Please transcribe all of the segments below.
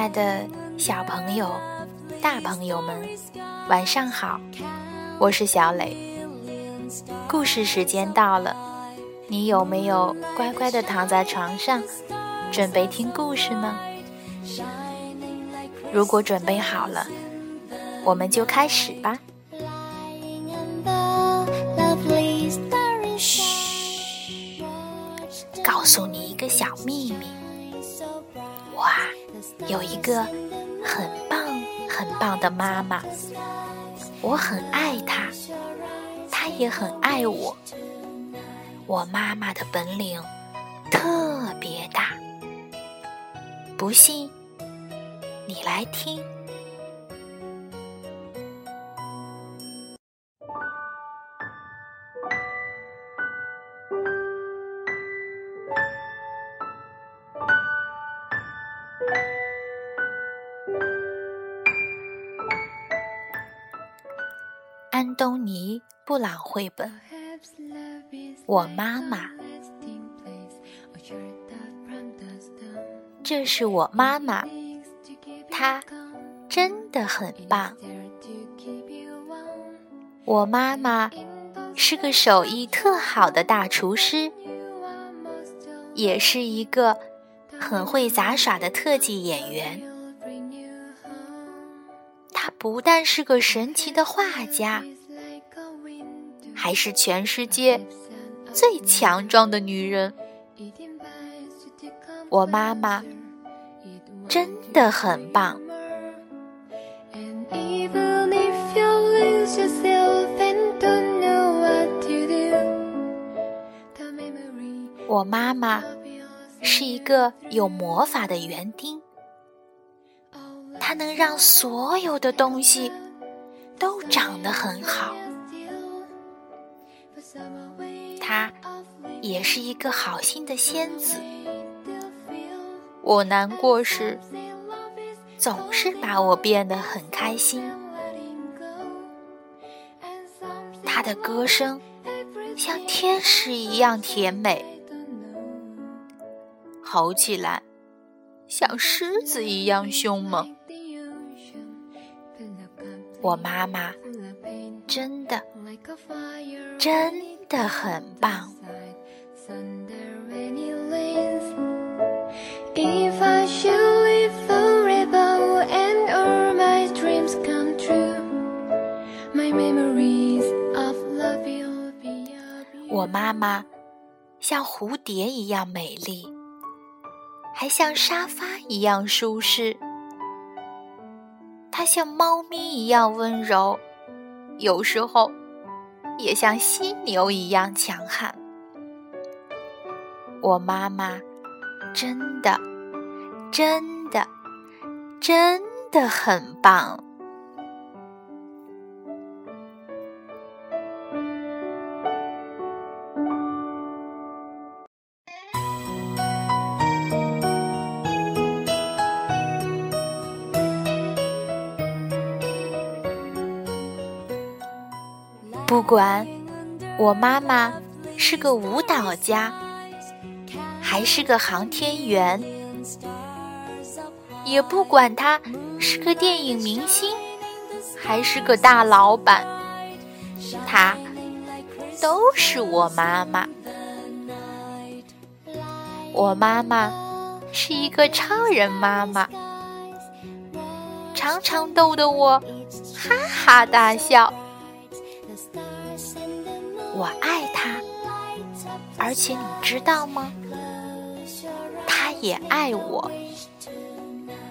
爱的小朋友、大朋友们，晚上好！我是小磊。故事时间到了，你有没有乖乖的躺在床上，准备听故事呢？如果准备好了，我们就开始吧。嘘，告诉你一个小秘密。有一个很棒很棒的妈妈，我很爱她，她也很爱我。我妈妈的本领特别大，不信你来听。安东尼·布朗绘本，我妈妈。这是我妈妈，她真的很棒。我妈妈是个手艺特好的大厨师，也是一个很会杂耍的特技演员。不但是个神奇的画家，还是全世界最强壮的女人。我妈妈真的很棒。我妈妈是一个有魔法的园丁。它能让所有的东西都长得很好。它也是一个好心的仙子。我难过时，总是把我变得很开心。它的歌声像天使一样甜美，吼起来像狮子一样凶猛。我妈妈真的真的很棒。我妈妈像蝴蝶一样美丽，还像沙发一样舒适。它像猫咪一样温柔，有时候也像犀牛一样强悍。我妈妈真的、真的、真的很棒。不管我妈妈是个舞蹈家，还是个航天员，也不管她是个电影明星，还是个大老板，她都是我妈妈。我妈妈是一个超人妈妈，常常逗得我哈哈大笑。我爱他，而且你知道吗？他也爱我，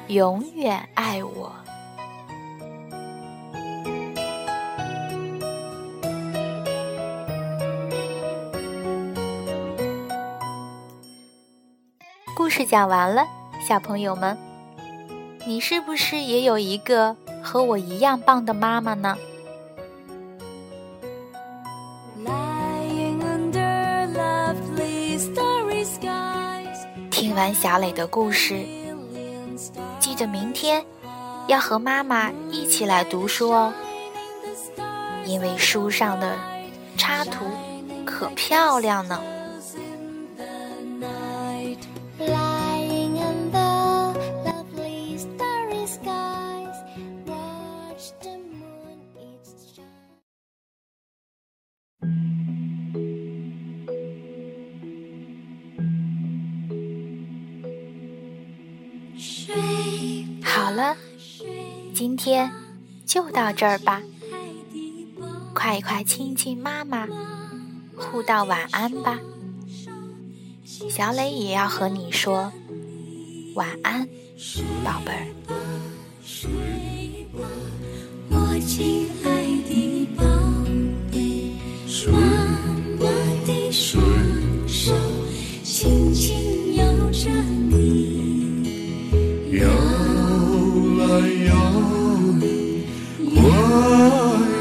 永远爱我。故事讲完了，小朋友们，你是不是也有一个和我一样棒的妈妈呢？听完小磊的故事，记得明天要和妈妈一起来读书哦，因为书上的插图可漂亮呢。好了，今天就到这儿吧。快快亲亲妈妈，互道晚安吧。小磊也要和你说晚安，宝贝儿。有你，我。